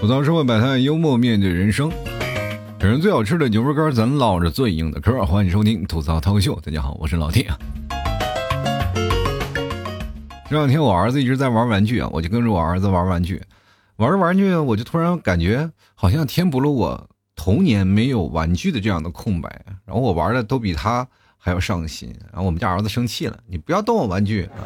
吐槽社会百态，幽默面对人生。这人最好吃的牛肉干，咱唠着最硬的嗑。欢迎收听吐槽涛秀。大家好，我是老铁。这两天我儿子一直在玩玩具啊，我就跟着我儿子玩玩具，玩着玩具，我就突然感觉好像填补了我童年没有玩具的这样的空白。然后我玩的都比他还要上心。然后我们家儿子生气了，你不要动我玩具啊。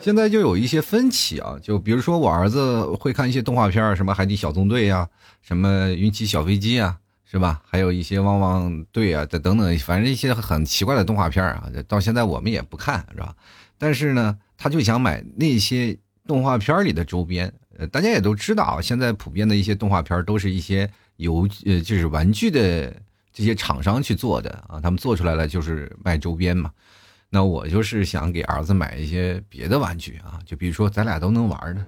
现在就有一些分歧啊，就比如说我儿子会看一些动画片什么《海底小纵队》呀，什么《云奇小飞机》啊，是吧？还有一些《汪汪队》啊，等等等，反正一些很奇怪的动画片啊，到现在我们也不看，是吧？但是呢，他就想买那些动画片里的周边。呃，大家也都知道啊，现在普遍的一些动画片都是一些游呃，就是玩具的这些厂商去做的啊，他们做出来了就是卖周边嘛。那我就是想给儿子买一些别的玩具啊，就比如说咱俩都能玩的。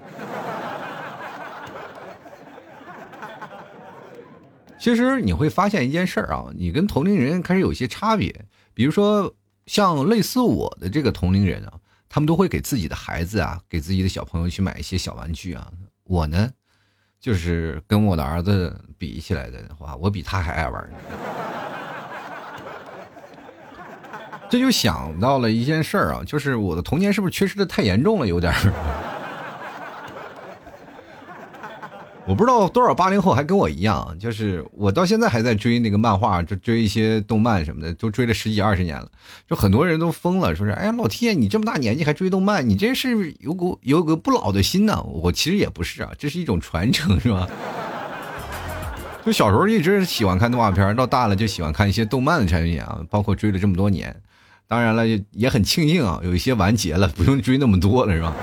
其实你会发现一件事儿啊，你跟同龄人开始有些差别。比如说像类似我的这个同龄人啊，他们都会给自己的孩子啊，给自己的小朋友去买一些小玩具啊。我呢，就是跟我的儿子比起来的话，我比他还爱玩。这就想到了一件事儿啊，就是我的童年是不是缺失的太严重了？有点儿。我不知道多少八零后还跟我一样，就是我到现在还在追那个漫画，就追一些动漫什么的，都追了十几二十年了。就很多人都疯了，说是哎呀，老天，你这么大年纪还追动漫，你这是有股有个不老的心呢。我其实也不是啊，这是一种传承，是吧？就小时候一直喜欢看动画片，到大了就喜欢看一些动漫的产品啊，包括追了这么多年。当然了，也很庆幸啊，有一些完结了，不用追那么多了，是吧？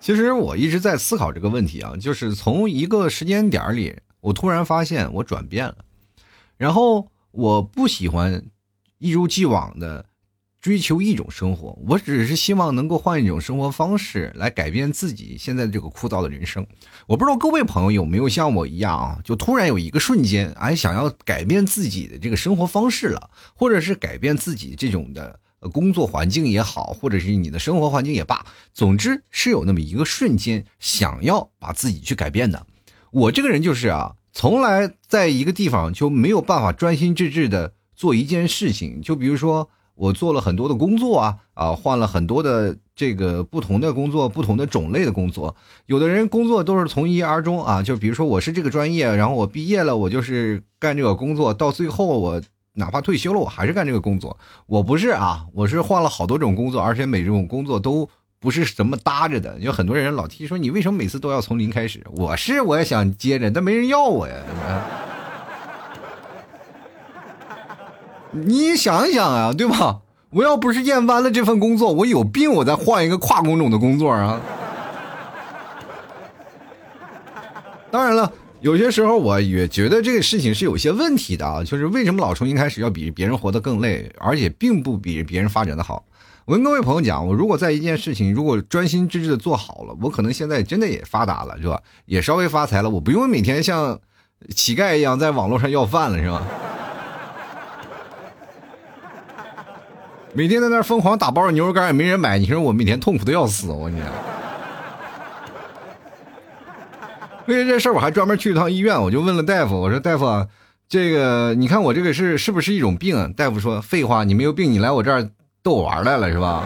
其实我一直在思考这个问题啊，就是从一个时间点里，我突然发现我转变了，然后我不喜欢一如既往的。追求一种生活，我只是希望能够换一种生活方式来改变自己现在这个枯燥的人生。我不知道各位朋友有没有像我一样啊，就突然有一个瞬间，哎，想要改变自己的这个生活方式了，或者是改变自己这种的工作环境也好，或者是你的生活环境也罢，总之是有那么一个瞬间想要把自己去改变的。我这个人就是啊，从来在一个地方就没有办法专心致志的做一件事情，就比如说。我做了很多的工作啊啊，换了很多的这个不同的工作，不同的种类的工作。有的人工作都是从一而终啊，就比如说我是这个专业，然后我毕业了，我就是干这个工作，到最后我哪怕退休了，我还是干这个工作。我不是啊，我是换了好多种工作，而且每种工作都不是什么搭着的。有很多人老提说你为什么每次都要从零开始？我是我也想接着，但没人要我呀。你想想啊，对吧？我要不是厌烦了这份工作，我有病，我再换一个跨工种的工作啊。当然了，有些时候我也觉得这个事情是有些问题的啊，就是为什么老重新开始要比别人活得更累，而且并不比别人发展的好。我跟各位朋友讲，我如果在一件事情如果专心致志的做好了，我可能现在真的也发达了，是吧？也稍微发财了，我不用每天像乞丐一样在网络上要饭了，是吧？每天在那疯狂打包牛肉干也没人买，你说我每天痛苦的要死，我跟你讲。为了这事儿，我还专门去一趟医院，我就问了大夫，我说大夫，这个你看我这个是是不是一种病？大夫说废话，你没有病，你来我这儿逗我玩来了是吧？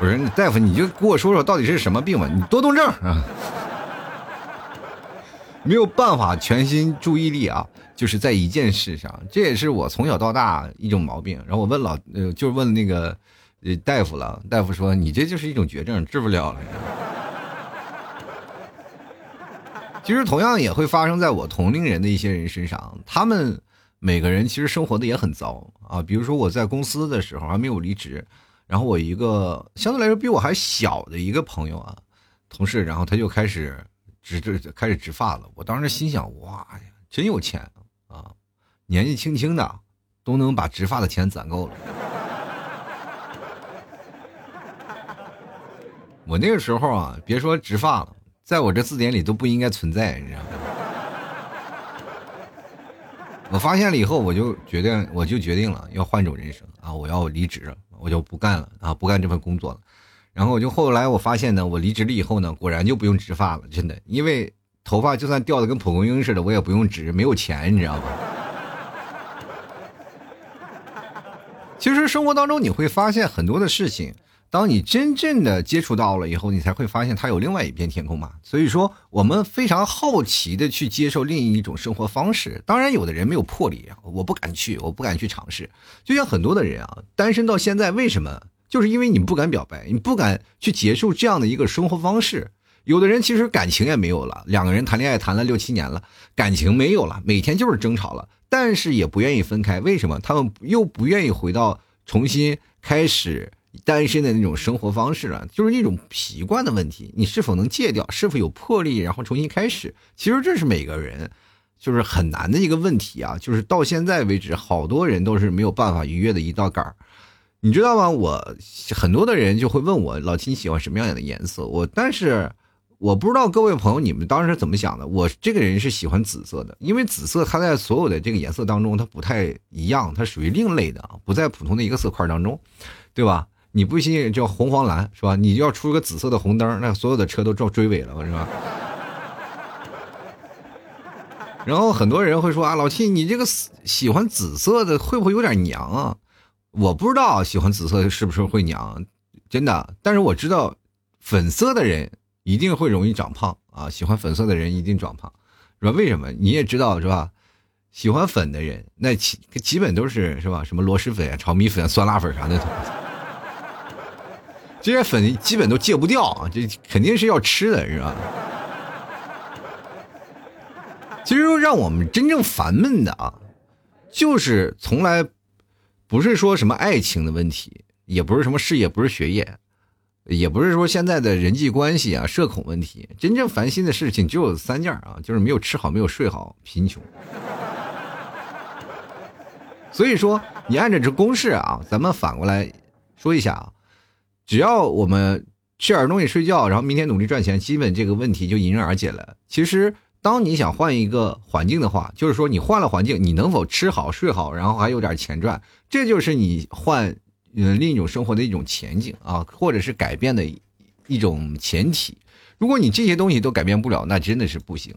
我说大夫，你就给我说说到底是什么病吧，你多动症啊。没有办法全心注意力啊，就是在一件事上，这也是我从小到大一种毛病。然后我问老，呃，就问那个，呃，大夫了。大夫说你这就是一种绝症，治不了了。其实同样也会发生在我同龄人的一些人身上，他们每个人其实生活的也很糟啊。比如说我在公司的时候还没有离职，然后我一个相对来说比我还小的一个朋友啊，同事，然后他就开始。植这开始植发了，我当时心想：哇呀，真有钱！年纪轻轻的都能把植发的钱攒够了。我那个时候啊，别说植发了，在我这字典里都不应该存在，你知道吗？我发现了以后，我就决定，我就决定了要换种人生啊！我要离职，我就不干了啊，不干这份工作了。然后我就后来我发现呢，我离职了以后呢，果然就不用植发了，真的，因为头发就算掉的跟蒲公英似的，我也不用植，没有钱，你知道吗？其实生活当中你会发现很多的事情。当你真正的接触到了以后，你才会发现它有另外一片天空嘛。所以说，我们非常好奇的去接受另一种生活方式。当然，有的人没有魄力，我不敢去，我不敢去尝试。就像很多的人啊，单身到现在，为什么？就是因为你不敢表白，你不敢去结束这样的一个生活方式。有的人其实感情也没有了，两个人谈恋爱谈了六七年了，感情没有了，每天就是争吵了，但是也不愿意分开。为什么？他们又不愿意回到重新开始。单身的那种生活方式了，就是那种习惯的问题。你是否能戒掉？是否有魄力，然后重新开始？其实这是每个人就是很难的一个问题啊。就是到现在为止，好多人都是没有办法逾越的一道坎儿。你知道吗？我很多的人就会问我，老七你喜欢什么样的颜色？我但是我不知道各位朋友你们当时怎么想的。我这个人是喜欢紫色的，因为紫色它在所有的这个颜色当中它不太一样，它属于另类的，不在普通的一个色块当中，对吧？你不信叫红黄蓝是吧？你要出个紫色的红灯，那所有的车都撞追尾了是吧？然后很多人会说啊，老七，你这个喜欢紫色的会不会有点娘啊？我不知道喜欢紫色是不是会娘，真的。但是我知道粉色的人一定会容易长胖啊，喜欢粉色的人一定长胖，是吧？为什么？你也知道是吧？喜欢粉的人，那基基本都是是吧？什么螺蛳粉、炒米粉、酸辣粉啥的。这些粉基本都戒不掉啊，这肯定是要吃的，是吧？其实让我们真正烦闷的啊，就是从来不是说什么爱情的问题，也不是什么事业，不是学业，也不是说现在的人际关系啊、社恐问题。真正烦心的事情只有三件啊，就是没有吃好、没有睡好、贫穷。所以说，你按照这公式啊，咱们反过来说一下啊。只要我们吃点东西、睡觉，然后明天努力赚钱，基本这个问题就迎刃而解了。其实，当你想换一个环境的话，就是说你换了环境，你能否吃好、睡好，然后还有点钱赚，这就是你换呃另一种生活的一种前景啊，或者是改变的一种前提。如果你这些东西都改变不了，那真的是不行。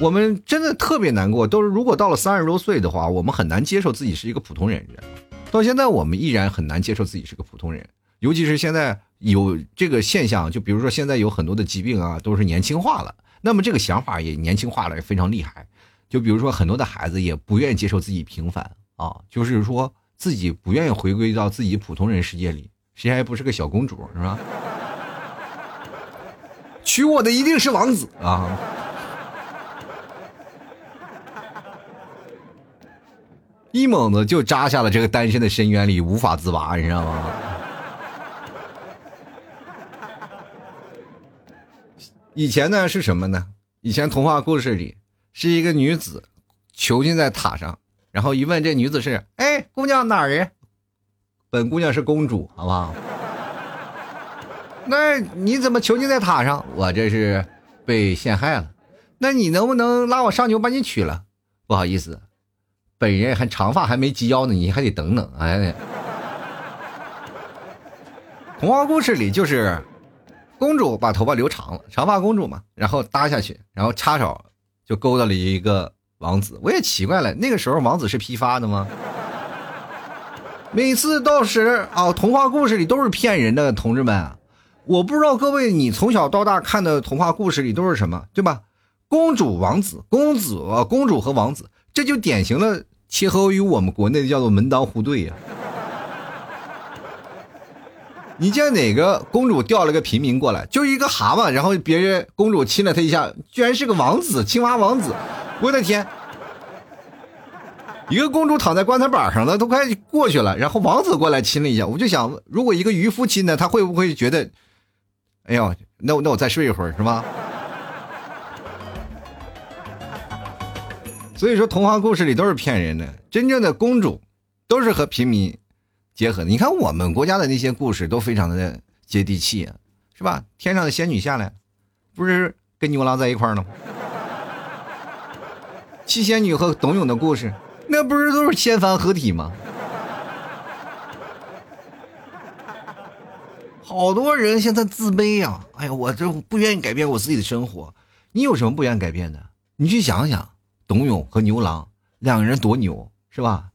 我们真的特别难过，都是如果到了三十多岁的话，我们很难接受自己是一个普通人。到现在，我们依然很难接受自己是个普通人，尤其是现在有这个现象，就比如说现在有很多的疾病啊，都是年轻化了，那么这个想法也年轻化了，非常厉害。就比如说很多的孩子也不愿意接受自己平凡啊，就是说自己不愿意回归到自己普通人世界里，谁还不是个小公主是吧？娶我的一定是王子啊！一猛子就扎下了这个单身的深渊里，无法自拔，你知道吗？以前呢是什么呢？以前童话故事里是一个女子囚禁在塔上，然后一问这女子是：“哎，姑娘哪儿人？”本姑娘是公主，好不好？那你怎么囚禁在塔上？我这是被陷害了。那你能不能拉我上去，我把你娶了？不好意思。本人还长发还没及腰呢，你还得等等。哎，童话故事里就是公主把头发留长了，长发公主嘛，然后搭下去，然后插手就勾搭了一个王子。我也奇怪了，那个时候王子是批发的吗？每次到时啊，童话故事里都是骗人的，同志们，我不知道各位你从小到大看的童话故事里都是什么，对吧？公主、王子、公子、公主和王子。这就典型的切合于我们国内的叫做门当户对呀。你见哪个公主调了个平民过来，就一个蛤蟆，然后别人公主亲了他一下，居然是个王子，青蛙王子，我的天！一个公主躺在棺材板上了，都快过去了，然后王子过来亲了一下，我就想，如果一个渔夫亲呢，他会不会觉得，哎呦，那我那我再睡一会儿是吧？所以说，童话故事里都是骗人的。真正的公主，都是和平民结合。你看我们国家的那些故事，都非常的接地气，是吧？天上的仙女下来，不是跟牛郎在一块儿呢吗？七仙女和董永的故事，那不是都是仙凡合体吗？好多人现在自卑呀！哎呀，我这不愿意改变我自己的生活。你有什么不愿意改变的？你去想想，董永和牛郎两个人多牛，是吧？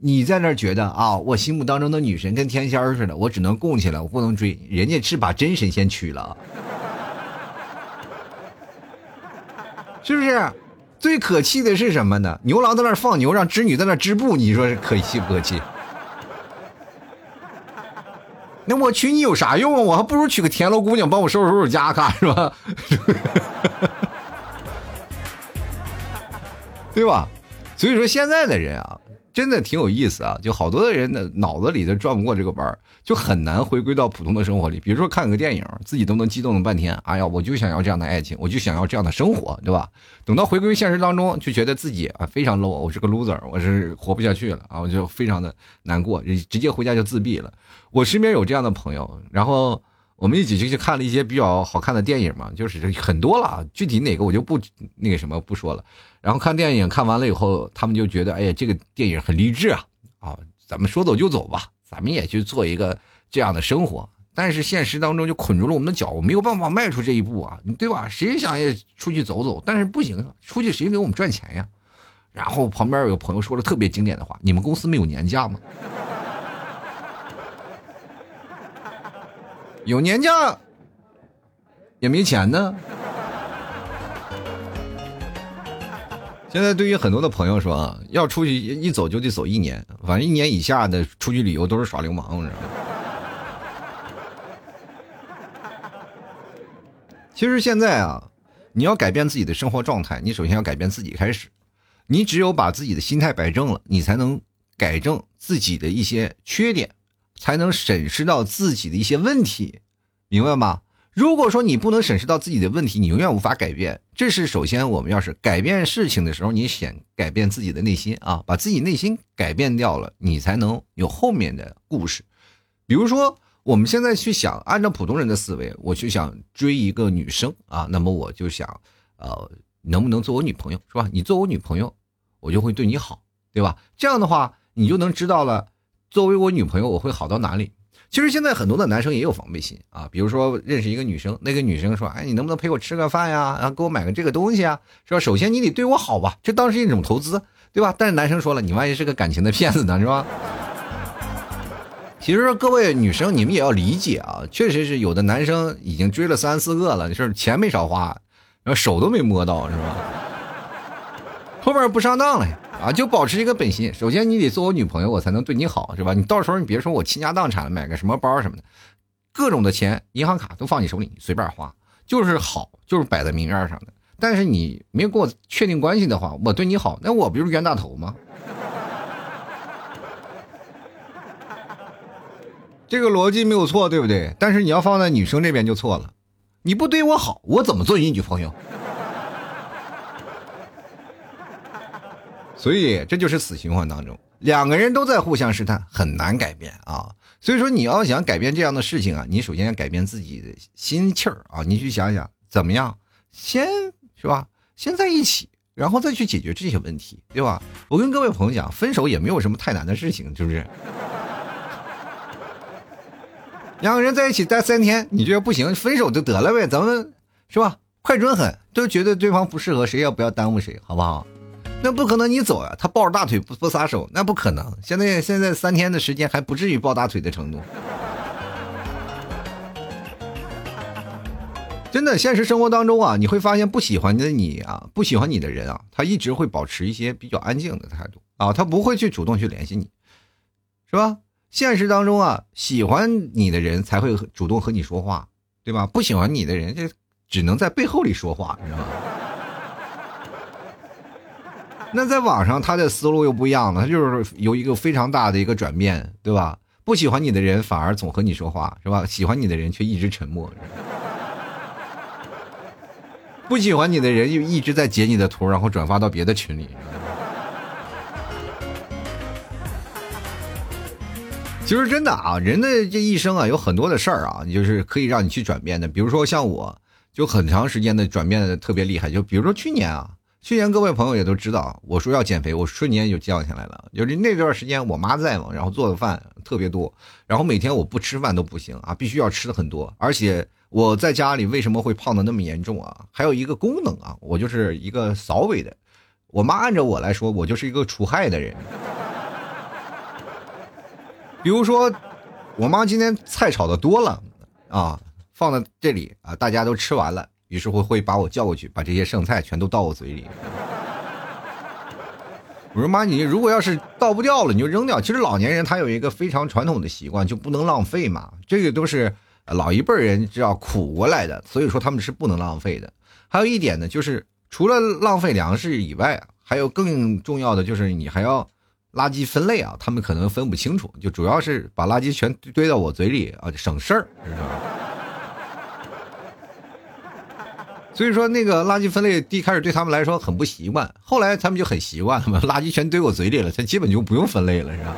你在那觉得啊，我心目当中的女神跟天仙似的，我只能供起来，我不能追。人家是把真神仙娶了，是不是？最可气的是什么呢？牛郎在那放牛，让织女在那织布，你说是可气不可气？那我娶你有啥用啊？我还不如娶个田螺姑娘帮我收拾收拾家，看是吧？对吧？所以说现在的人啊。真的挺有意思啊，就好多的人的脑子里都转不过这个弯就很难回归到普通的生活里。比如说看个电影，自己都能激动了半天，哎呀，我就想要这样的爱情，我就想要这样的生活，对吧？等到回归现实当中，就觉得自己啊非常 low，我是个 loser，我是活不下去了啊，我就非常的难过，直接回家就自闭了。我身边有这样的朋友，然后。我们一起就去看了一些比较好看的电影嘛，就是很多了，具体哪个我就不那个什么不说了。然后看电影看完了以后，他们就觉得，哎呀，这个电影很励志啊，啊，咱们说走就走吧，咱们也去做一个这样的生活。但是现实当中就捆住了我们的脚，我没有办法迈出这一步啊，对吧？谁想也出去走走，但是不行，出去谁给我们赚钱呀？然后旁边有个朋友说了特别经典的话：你们公司没有年假吗？有年假，也没钱呢。现在对于很多的朋友说啊，要出去一走就得走一年，反正一年以下的出去旅游都是耍流氓，知道吗？其实现在啊，你要改变自己的生活状态，你首先要改变自己开始。你只有把自己的心态摆正了，你才能改正自己的一些缺点。才能审视到自己的一些问题，明白吗？如果说你不能审视到自己的问题，你永远无法改变。这是首先，我们要是改变事情的时候，你先改变自己的内心啊，把自己内心改变掉了，你才能有后面的故事。比如说，我们现在去想，按照普通人的思维，我就想追一个女生啊，那么我就想，呃，能不能做我女朋友，是吧？你做我女朋友，我就会对你好，对吧？这样的话，你就能知道了。作为我女朋友，我会好到哪里？其实现在很多的男生也有防备心啊，比如说认识一个女生，那个女生说：“哎，你能不能陪我吃个饭呀？然后给我买个这个东西啊？是吧？首先你得对我好吧，这当是一种投资，对吧？但是男生说了，你万一是个感情的骗子呢，是吧？其实各位女生，你们也要理解啊，确实是有的男生已经追了三四个了，是钱没少花，然后手都没摸到，是吧？后面不上当了。”啊，就保持一个本心。首先，你得做我女朋友，我才能对你好，是吧？你到时候你别说我倾家荡产买个什么包什么的，各种的钱，银行卡都放你手里，你随便花，就是好，就是摆在明面上的。但是你没有跟我确定关系的话，我对你好，那我不就是冤大头吗？这个逻辑没有错，对不对？但是你要放在女生这边就错了，你不对我好，我怎么做你女朋友？所以这就是死循环当中，两个人都在互相试探，很难改变啊。所以说你要想改变这样的事情啊，你首先要改变自己的心气儿啊。你去想想怎么样，先是吧，先在一起，然后再去解决这些问题，对吧？我跟各位朋友讲，分手也没有什么太难的事情，是不是？两个人在一起待三天，你觉得不行，分手就得了呗，咱们是吧？快准狠，都觉得对方不适合，谁也不要耽误谁，好不好？那不可能，你走呀，他抱着大腿不不撒手，那不可能。现在现在三天的时间还不至于抱大腿的程度。真的，现实生活当中啊，你会发现不喜欢的你啊，不喜欢你的人啊，他一直会保持一些比较安静的态度啊，他不会去主动去联系你，是吧？现实当中啊，喜欢你的人才会主动和你说话，对吧？不喜欢你的人，就只能在背后里说话，你知道吗？那在网上，他的思路又不一样了，他就是有一个非常大的一个转变，对吧？不喜欢你的人反而总和你说话，是吧？喜欢你的人却一直沉默。不喜欢你的人又一直在截你的图，然后转发到别的群里。其实真的啊，人的这一生啊，有很多的事儿啊，就是可以让你去转变的。比如说像我，就很长时间的转变的特别厉害。就比如说去年啊。去年各位朋友也都知道，我说要减肥，我瞬间就降下来了。就是那段时间我妈在嘛，然后做的饭特别多，然后每天我不吃饭都不行啊，必须要吃的很多。而且我在家里为什么会胖的那么严重啊？还有一个功能啊，我就是一个扫尾的。我妈按照我来说，我就是一个除害的人。比如说，我妈今天菜炒的多了啊，放在这里啊，大家都吃完了。于是会会把我叫过去，把这些剩菜全都倒我嘴里。我说妈，你如果要是倒不掉了，你就扔掉。其实老年人他有一个非常传统的习惯，就不能浪费嘛。这个都是老一辈人知道苦过来的，所以说他们是不能浪费的。还有一点呢，就是除了浪费粮食以外，还有更重要的就是你还要垃圾分类啊。他们可能分不清楚，就主要是把垃圾全堆到我嘴里啊，省事儿，知道吗？所以说，那个垃圾分类一开始对他们来说很不习惯，后来他们就很习惯了嘛，垃圾全堆我嘴里了，他基本就不用分类了，是吧？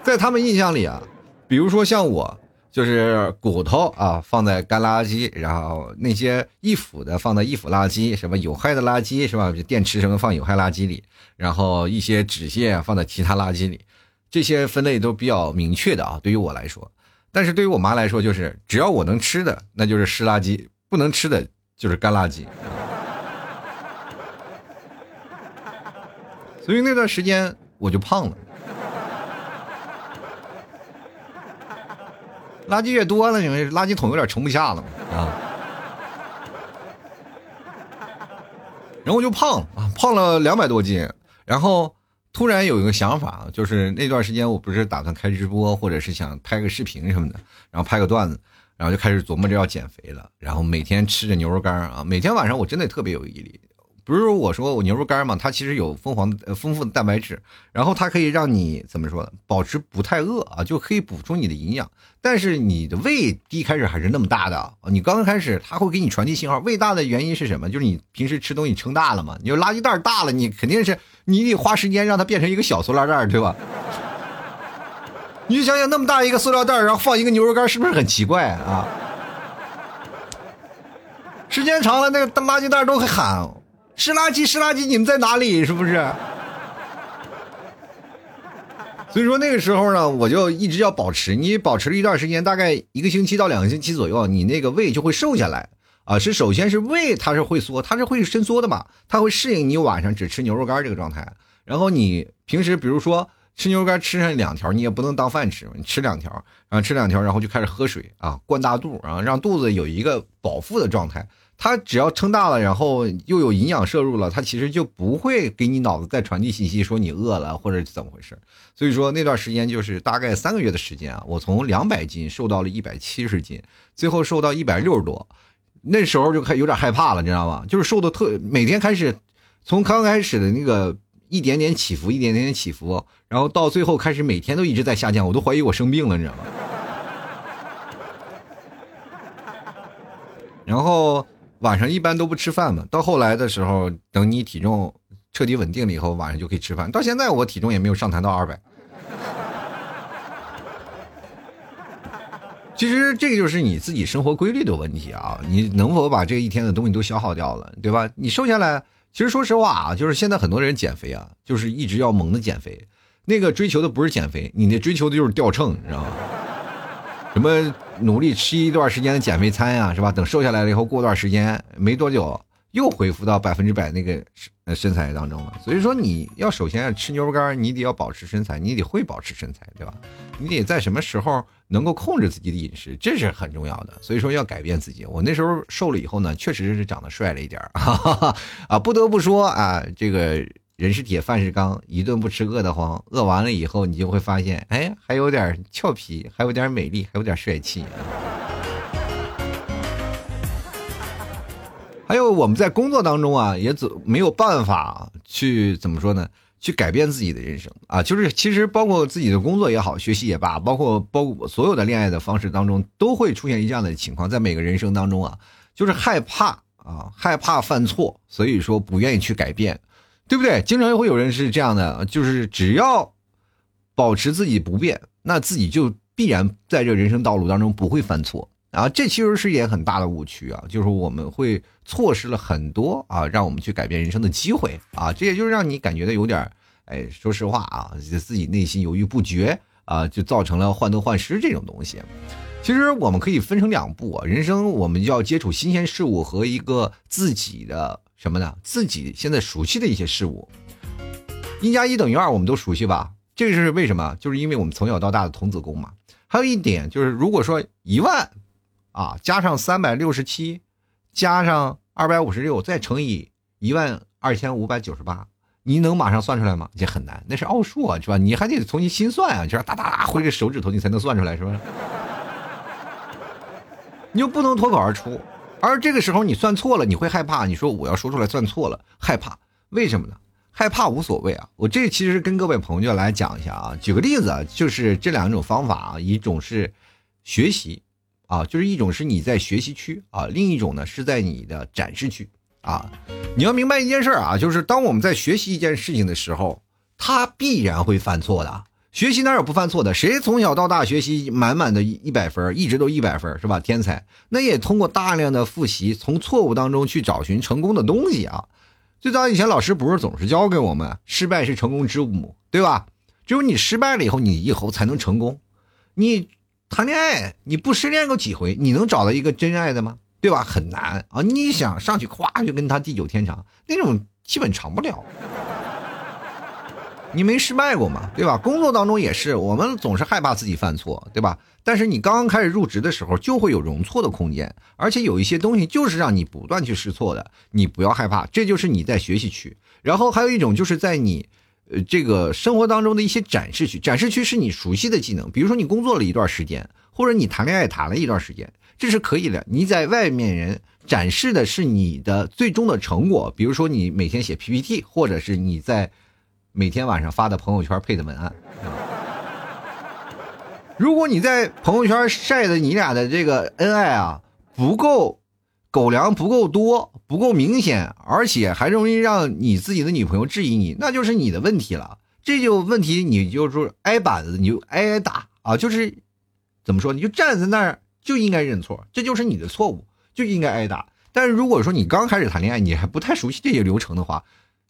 在他们印象里啊，比如说像我，就是骨头啊放在干垃圾，然后那些易腐的放在易腐垃圾，什么有害的垃圾是吧？电池什么放有害垃圾里，然后一些纸屑放在其他垃圾里，这些分类都比较明确的啊，对于我来说。但是对于我妈来说，就是只要我能吃的，那就是湿垃圾；不能吃的，就是干垃圾。所以那段时间我就胖了。垃圾越多了，你们垃圾桶有点盛不下了啊。然后我就胖啊，胖了两百多斤，然后。突然有一个想法，就是那段时间我不是打算开直播，或者是想拍个视频什么的，然后拍个段子，然后就开始琢磨着要减肥了。然后每天吃着牛肉干啊，每天晚上我真的特别有毅力。不是我说我牛肉干嘛，它其实有丰黄呃丰富的蛋白质，然后它可以让你怎么说呢？保持不太饿啊，就可以补充你的营养。但是你的胃一开始还是那么大的，你刚开始它会给你传递信号。胃大的原因是什么？就是你平时吃东西撑大了嘛。你垃圾袋大了，你肯定是你得花时间让它变成一个小塑料袋，对吧？你就想想那么大一个塑料袋，然后放一个牛肉干，是不是很奇怪啊？时间长了，那个垃圾袋都会喊。湿垃圾，湿垃圾，你们在哪里？是不是？所以说那个时候呢，我就一直要保持。你保持了一段时间，大概一个星期到两个星期左右，你那个胃就会瘦下来啊。是首先是胃，它是会缩，它是会伸缩的嘛，它会适应你晚上只吃牛肉干这个状态。然后你平时比如说吃牛肉干吃上两条，你也不能当饭吃，你吃两条，然后吃两条，然后就开始喝水啊，灌大肚，然后让肚子有一个饱腹的状态。它只要撑大了，然后又有营养摄入了，它其实就不会给你脑子再传递信息说你饿了或者怎么回事。所以说那段时间就是大概三个月的时间啊，我从两百斤瘦到了一百七十斤，最后瘦到一百六十多，那时候就开有点害怕了，你知道吗？就是瘦的特每天开始，从刚开始的那个一点点起伏，一点点起伏，然后到最后开始每天都一直在下降，我都怀疑我生病了，你知道吗？然后。晚上一般都不吃饭嘛，到后来的时候，等你体重彻底稳定了以后，晚上就可以吃饭。到现在我体重也没有上弹到二百。其实这个就是你自己生活规律的问题啊，你能否把这一天的东西都消耗掉了，对吧？你瘦下来，其实说实话啊，就是现在很多人减肥啊，就是一直要猛的减肥，那个追求的不是减肥，你那追求的就是掉秤，你知道吗？什么努力吃一段时间的减肥餐呀，是吧？等瘦下来了以后，过段时间没多久又恢复到百分之百那个身身材当中了。所以说，你要首先吃牛肉干，你得要保持身材，你得会保持身材，对吧？你得在什么时候能够控制自己的饮食，这是很重要的。所以说要改变自己。我那时候瘦了以后呢，确实是长得帅了一点哈哈哈啊，不得不说啊，这个。人是铁，饭是钢，一顿不吃饿得慌，饿完了以后你就会发现，哎，还有点俏皮，还有点美丽，还有点帅气。还有我们在工作当中啊，也怎没有办法去怎么说呢？去改变自己的人生啊，就是其实包括自己的工作也好，学习也罢，包括包括所有的恋爱的方式当中，都会出现一这样的情况，在每个人生当中啊，就是害怕啊，害怕犯错，所以说不愿意去改变。对不对？经常会有人是这样的，就是只要保持自己不变，那自己就必然在这人生道路当中不会犯错啊，这其实是一点很大的误区啊，就是我们会错失了很多啊，让我们去改变人生的机会啊，这也就是让你感觉到有点，哎，说实话啊，自己内心犹豫不决啊，就造成了患得患失这种东西。其实我们可以分成两步啊，人生我们就要接触新鲜事物和一个自己的什么呢？自己现在熟悉的一些事物。一加一等于二，我们都熟悉吧？这是为什么？就是因为我们从小到大的童子功嘛。还有一点就是，如果说一万，啊，加上三百六十七，加上二百五十六，再乘以一万二千五百九十八，你能马上算出来吗？这很难，那是奥数啊，是吧？你还得重新心算啊，就是哒哒哒挥个手指头，你才能算出来，是吧？你就不能脱口而出，而这个时候你算错了，你会害怕。你说我要说出来算错了，害怕，为什么呢？害怕无所谓啊，我这其实跟各位朋友来讲一下啊，举个例子啊，就是这两种方法啊，一种是学习啊，就是一种是你在学习区啊，另一种呢是在你的展示区啊。你要明白一件事啊，就是当我们在学习一件事情的时候，他必然会犯错的。学习哪有不犯错的？谁从小到大学习满满的一百分，一直都一百分是吧？天才，那也通过大量的复习，从错误当中去找寻成功的东西啊。最早以前老师不是总是教给我们，失败是成功之母，对吧？只有你失败了以后，你以后才能成功。你谈恋爱，你不失恋过几回，你能找到一个真爱的吗？对吧？很难啊！你想上去咵就跟他地久天长，那种基本长不了。你没失败过嘛，对吧？工作当中也是，我们总是害怕自己犯错，对吧？但是你刚刚开始入职的时候，就会有容错的空间，而且有一些东西就是让你不断去试错的，你不要害怕，这就是你在学习区。然后还有一种就是在你，呃，这个生活当中的一些展示区，展示区是你熟悉的技能，比如说你工作了一段时间，或者你谈恋爱谈了一段时间，这是可以的。你在外面人展示的是你的最终的成果，比如说你每天写 PPT，或者是你在。每天晚上发的朋友圈配的文案，如果你在朋友圈晒的你俩的这个恩爱啊不够狗粮不够多不够明显，而且还容易让你自己的女朋友质疑你，那就是你的问题了。这就问题，你就是挨板子，你就挨挨打啊！就是怎么说，你就站在那儿就应该认错，这就是你的错误，就应该挨打。但是如果说你刚开始谈恋爱，你还不太熟悉这些流程的话，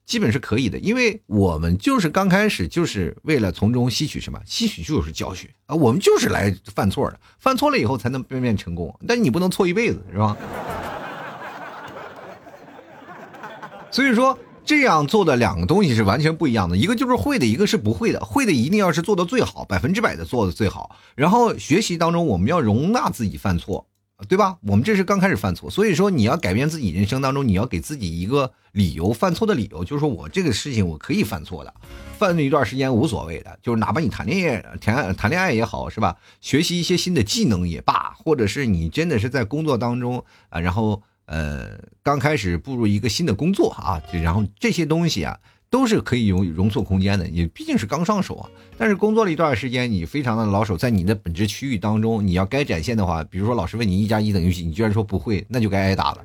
基本是可以的，因为我们就是刚开始就是为了从中吸取什么，吸取就是教训啊，我们就是来犯错的，犯错了以后才能变变成功，但你不能错一辈子，是吧？所以说这样做的两个东西是完全不一样的，一个就是会的，一个是不会的，会的一定要是做的最好，百分之百的做的最好，然后学习当中我们要容纳自己犯错。对吧？我们这是刚开始犯错，所以说你要改变自己人生当中，你要给自己一个理由，犯错的理由，就是说我这个事情我可以犯错的，犯了一段时间无所谓的，就是哪怕你谈恋爱谈谈恋爱也好，是吧？学习一些新的技能也罢，或者是你真的是在工作当中啊，然后呃刚开始步入一个新的工作啊，然后这些东西啊。都是可以容容错空间的，你毕竟是刚上手啊。但是工作了一段时间，你非常的老手，在你的本职区域当中，你要该展现的话，比如说老师问你一加一等于几，你居然说不会，那就该挨打了，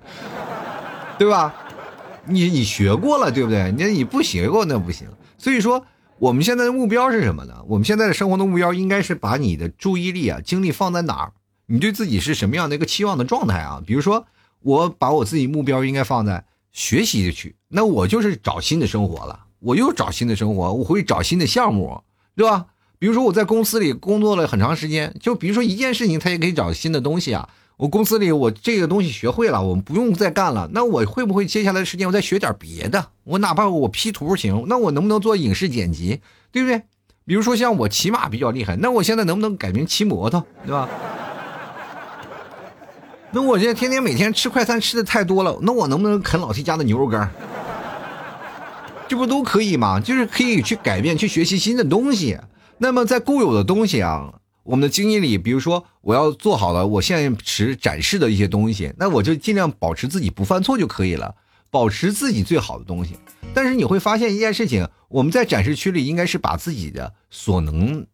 对吧？你你学过了，对不对？你你不学过那不行。所以说，我们现在的目标是什么呢？我们现在的生活的目标应该是把你的注意力啊、精力放在哪儿？你对自己是什么样的一个期望的状态啊？比如说，我把我自己目标应该放在。学习去，那我就是找新的生活了。我又找新的生活，我会找新的项目，对吧？比如说我在公司里工作了很长时间，就比如说一件事情，他也可以找新的东西啊。我公司里我这个东西学会了，我们不用再干了。那我会不会接下来的时间我再学点别的？我哪怕我 P 图行，那我能不能做影视剪辑，对不对？比如说像我骑马比较厉害，那我现在能不能改名骑摩托，对吧？那我这天天每天吃快餐吃的太多了，那我能不能啃老 T 家的牛肉干？这不都可以吗？就是可以去改变，去学习新的东西。那么在固有的东西啊，我们的经验里，比如说我要做好了我现在持展示的一些东西，那我就尽量保持自己不犯错就可以了，保持自己最好的东西。但是你会发现一件事情，我们在展示区里应该是把自己的所能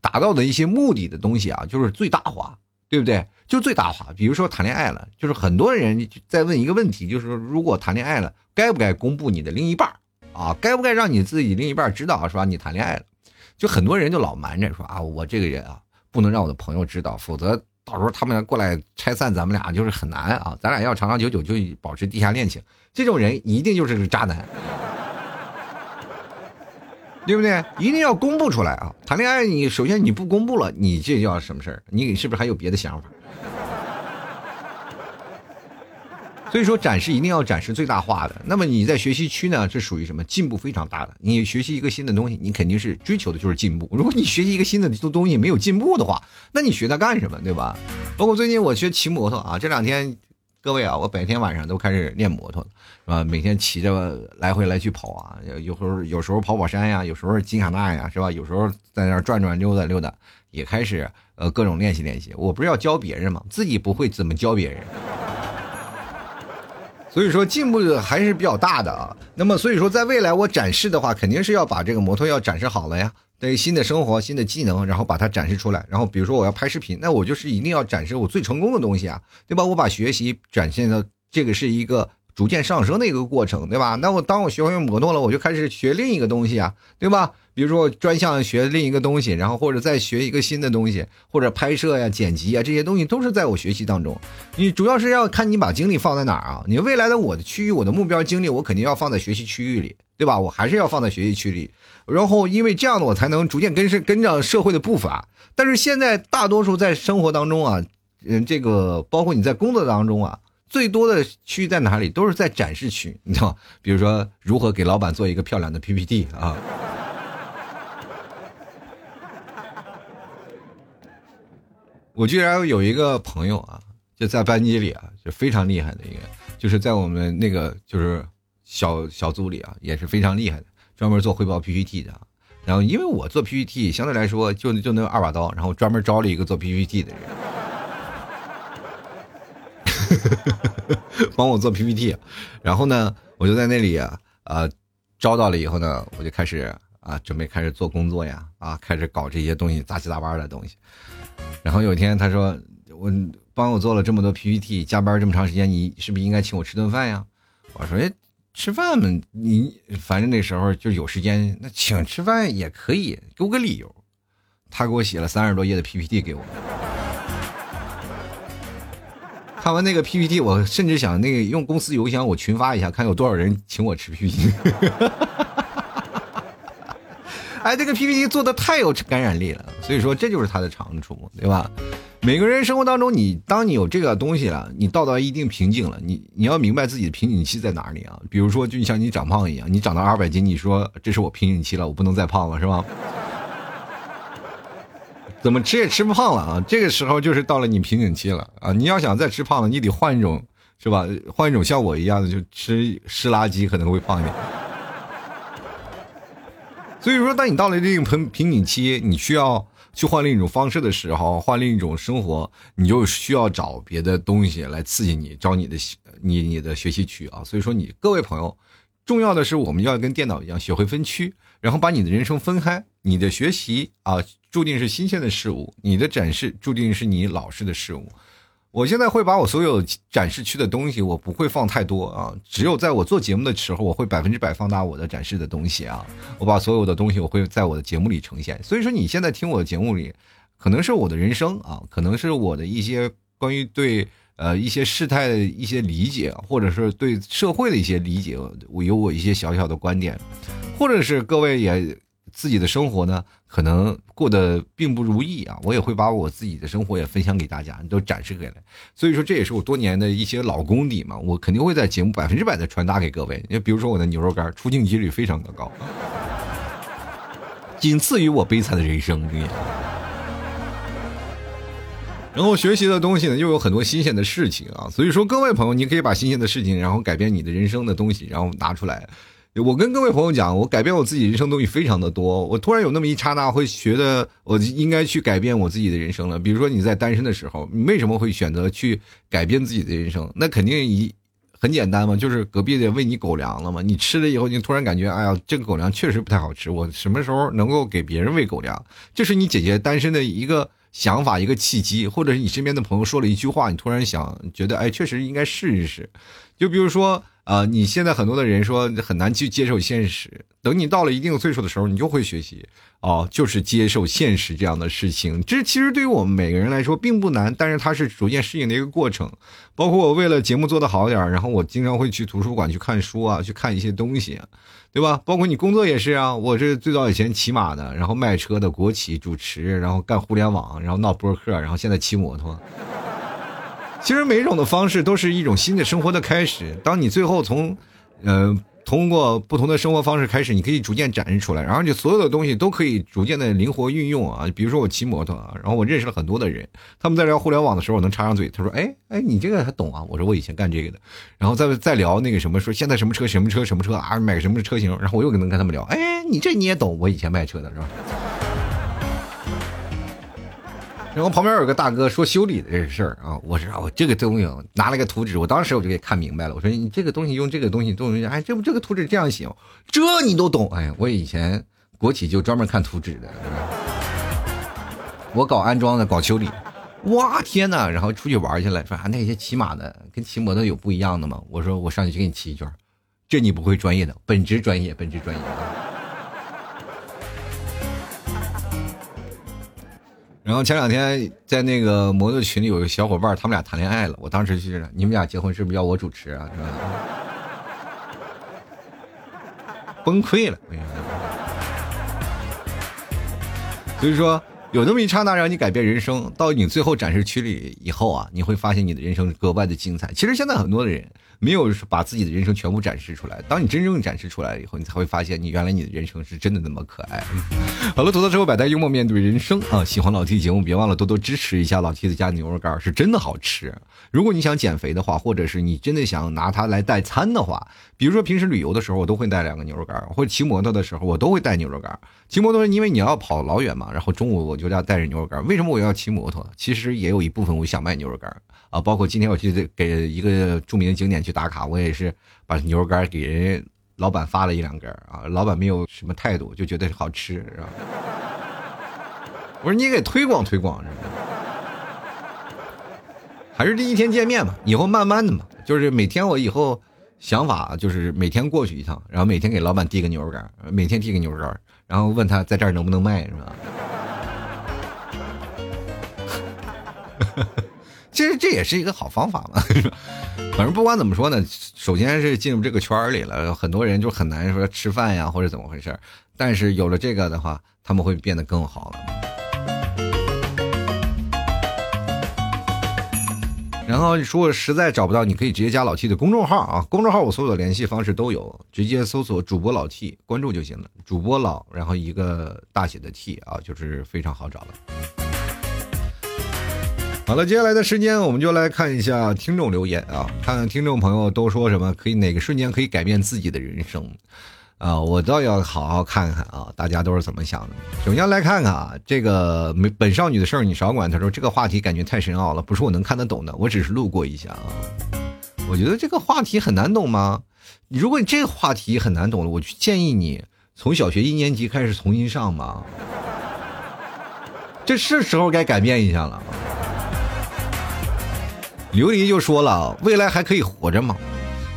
达到的一些目的的东西啊，就是最大化。对不对？就最大化。比如说谈恋爱了，就是很多人在问一个问题，就是如果谈恋爱了，该不该公布你的另一半啊？该不该让你自己另一半知道，是吧？你谈恋爱了，就很多人就老瞒着说啊，我这个人啊，不能让我的朋友知道，否则到时候他们过来拆散咱们俩就是很难啊，咱俩要长长久久就保持地下恋情，这种人一定就是个渣男。对不对？一定要公布出来啊！谈恋爱，你首先你不公布了，你这叫什么事儿？你是不是还有别的想法？所以说，展示一定要展示最大化的。那么你在学习区呢？这属于什么？进步非常大的。你学习一个新的东西，你肯定是追求的就是进步。如果你学习一个新的东西没有进步的话，那你学它干什么？对吧？包括最近我学骑摩托啊，这两天。各位啊，我白天晚上都开始练摩托了，是吧？每天骑着来回来去跑啊，有时候有时候跑跑山呀，有时候金卡纳呀，是吧？有时候在那转转溜达溜达，也开始呃各种练习练习。我不是要教别人吗？自己不会怎么教别人，所以说进步还是比较大的啊。那么所以说，在未来我展示的话，肯定是要把这个摩托要展示好了呀。对新的生活、新的技能，然后把它展示出来。然后比如说我要拍视频，那我就是一定要展示我最成功的东西啊，对吧？我把学习展现的这个是一个逐渐上升的一个过程，对吧？那我当我学会摩托了，我就开始学另一个东西啊，对吧？比如说我专项学另一个东西，然后或者再学一个新的东西，或者拍摄呀、剪辑啊这些东西都是在我学习当中。你主要是要看你把精力放在哪儿啊？你未来的我的区域、我的目标精力，我肯定要放在学习区域里，对吧？我还是要放在学习区里。然后，因为这样的我才能逐渐跟上跟上社会的步伐。但是现在大多数在生活当中啊，嗯，这个包括你在工作当中啊，最多的区域在哪里？都是在展示区，你知道吗比如说如何给老板做一个漂亮的 PPT 啊。我居然有一个朋友啊，就在班级里啊，就非常厉害的一个，就是在我们那个就是小小组里啊，也是非常厉害的。专门做汇报 PPT 的，然后因为我做 PPT 相对来说就就那二把刀，然后专门招了一个做 PPT 的人，帮我做 PPT，然后呢，我就在那里啊，呃，招到了以后呢，我就开始啊，准备开始做工作呀，啊，开始搞这些东西杂七杂八的东西。然后有一天他说，我帮我做了这么多 PPT，加班这么长时间，你是不是应该请我吃顿饭呀？我说，哎。吃饭嘛，你反正那时候就有时间，那请吃饭也可以，给我个理由。他给我写了三十多页的 PPT 给我，看完那个 PPT，我甚至想那个用公司邮箱我群发一下，看有多少人请我吃 PPT。哎，这个 PPT 做的太有感染力了，所以说这就是他的长处，对吧？每个人生活当中，你当你有这个东西了，你到达一定瓶颈了，你你要明白自己的瓶颈期在哪里啊？比如说，就像你长胖一样，你长到二百斤，你说这是我瓶颈期了，我不能再胖了，是吧？怎么吃也吃不胖了啊？这个时候就是到了你瓶颈期了啊！你要想再吃胖了，你得换一种，是吧？换一种像我一样的，就吃湿垃圾可能会胖一点。所以说，当你到了这个瓶瓶颈期，你需要去换另一种方式的时候，换另一种生活，你就需要找别的东西来刺激你，找你的你你的学习区啊。所以说，你各位朋友，重要的是我们要跟电脑一样，学会分区，然后把你的人生分开。你的学习啊，注定是新鲜的事物；你的展示，注定是你老式的事物。我现在会把我所有展示区的东西，我不会放太多啊。只有在我做节目的时候，我会百分之百放大我的展示的东西啊。我把所有的东西，我会在我的节目里呈现。所以说，你现在听我的节目里，可能是我的人生啊，可能是我的一些关于对呃一些事态的一些理解，或者是对社会的一些理解，我有我一些小小的观点，或者是各位也。自己的生活呢，可能过得并不如意啊，我也会把我自己的生活也分享给大家，都展示给来。所以说，这也是我多年的一些老功底嘛，我肯定会在节目百分之百的传达给各位。你比如说我的牛肉干出镜几率非常的高，仅次于我悲惨的人生。然后学习的东西呢，又有很多新鲜的事情啊，所以说各位朋友，你可以把新鲜的事情，然后改变你的人生的东西，然后拿出来。我跟各位朋友讲，我改变我自己人生东西非常的多。我突然有那么一刹那，会觉得我应该去改变我自己的人生了。比如说你在单身的时候，你为什么会选择去改变自己的人生？那肯定一很简单嘛，就是隔壁的喂你狗粮了嘛。你吃了以后，你突然感觉，哎呀，这个狗粮确实不太好吃。我什么时候能够给别人喂狗粮？这是你姐姐单身的一个想法，一个契机，或者是你身边的朋友说了一句话，你突然想觉得，哎，确实应该试一试。就比如说。啊，你现在很多的人说很难去接受现实，等你到了一定岁数的时候，你就会学习哦，就是接受现实这样的事情。这其实对于我们每个人来说并不难，但是它是逐渐适应的一个过程。包括我为了节目做得好点然后我经常会去图书馆去看书啊，去看一些东西，对吧？包括你工作也是啊，我是最早以前骑马的，然后卖车的，国企主持，然后干互联网，然后闹博客，然后现在骑摩托。其实每一种的方式都是一种新的生活的开始。当你最后从，呃，通过不同的生活方式开始，你可以逐渐展示出来，然后你所有的东西都可以逐渐的灵活运用啊。比如说我骑摩托啊，然后我认识了很多的人，他们在聊互联网的时候，我能插上嘴。他说：“哎哎，你这个还懂啊？”我说：“我以前干这个的。”然后再再聊那个什么，说现在什么车什么车什么车啊，买什么车型，然后我又能跟他们聊。哎，你这你也懂？我以前卖车的是吧？然后旁边有个大哥说修理的这事儿啊，我说我这个东西拿了个图纸，我当时我就给看明白了。我说你这个东西用这个东西东西，哎，这不这个图纸这样行，这你都懂？哎，我以前国企就专门看图纸的，我搞安装的，搞修理。哇天哪！然后出去玩去了，说啊那些骑马的跟骑摩托有不一样的吗？我说我上去就给你骑一圈，这你不会专业的，本职专业，本职专业。然后前两天在那个摩托群里有个小伙伴，他们俩谈恋爱了。我当时就是你们俩结婚是不是要我主持啊？是吧？崩溃了，所以说有那么一刹那让你改变人生，到你最后展示区里以后啊，你会发现你的人生格外的精彩。其实现在很多的人。没有把自己的人生全部展示出来。当你真正展示出来以后，你才会发现，你原来你的人生是真的那么可爱。好了，吐槽之后百态幽默面对人生啊！喜欢老 T 节目，别忘了多多支持一下老 T 的家牛肉干，是真的好吃。如果你想减肥的话，或者是你真的想拿它来代餐的话，比如说平时旅游的时候，我都会带两个牛肉干，或者骑摩托的时候，我都会带牛肉干。骑摩托因为你要跑老远嘛，然后中午我就要带着牛肉干。为什么我要骑摩托？其实也有一部分我想卖牛肉干。啊，包括今天我去给一个著名的景点去打卡，我也是把牛肉干给人老板发了一两根啊，老板没有什么态度，就觉得好吃，是吧？我说你给推广推广，是吧？还是第一天见面嘛，以后慢慢的嘛，就是每天我以后想法就是每天过去一趟，然后每天给老板递个牛肉干，每天递个牛肉干，然后问他在这儿能不能卖，是吧？其实这也是一个好方法嘛，反正不管怎么说呢，首先是进入这个圈儿里了，很多人就很难说吃饭呀或者怎么回事儿但是有了这个的话，他们会变得更好了。然后如果实在找不到，你可以直接加老 T 的公众号啊，公众号我所有的联系方式都有，直接搜索主播老 T 关注就行了，主播老然后一个大写的 T 啊，就是非常好找了。好了，接下来的时间我们就来看一下听众留言啊，看看听众朋友都说什么，可以哪个瞬间可以改变自己的人生啊？我倒要好好看看啊，大家都是怎么想的。首先来看看啊，这个本少女的事儿你少管。他说这个话题感觉太深奥了，不是我能看得懂的，我只是路过一下啊。我觉得这个话题很难懂吗？如果你这个话题很难懂了，我就建议你从小学一年级开始重新上吧。这是时候该改变一下了。琉璃就说了：“未来还可以活着吗？”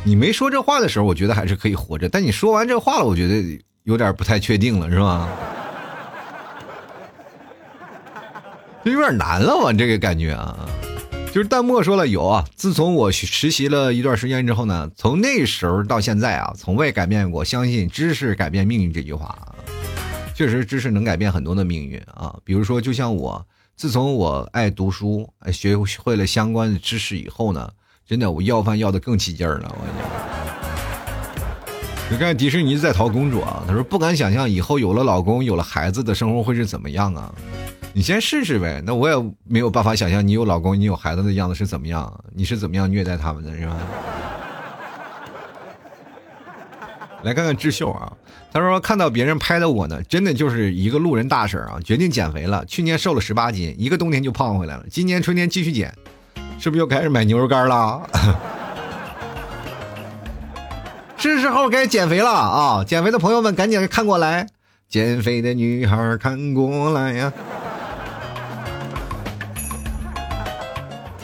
你没说这话的时候，我觉得还是可以活着。但你说完这话了，我觉得有点不太确定了，是吧？这有点难了，我这个感觉啊。就是淡漠说了有啊。自从我实习了一段时间之后呢，从那时候到现在啊，从未改变过相信知识改变命运这句话。确实，知识能改变很多的命运啊。比如说，就像我。自从我爱读书，学会了相关的知识以后呢，真的我要饭要的更起劲儿了。我跟你讲，你看迪士尼在逃公主啊，他说不敢想象以后有了老公有了孩子的生活会是怎么样啊？你先试试呗。那我也没有办法想象你有老公你有孩子的样子是怎么样，你是怎么样虐待他们的，是吧？来看看智秀啊。他说：“看到别人拍的我呢，真的就是一个路人大婶啊！决定减肥了，去年瘦了十八斤，一个冬天就胖回来了。今年春天继续减，是不是又开始买牛肉干了？是时候该减肥了啊！减肥的朋友们赶紧看过来，减肥的女孩看过来呀！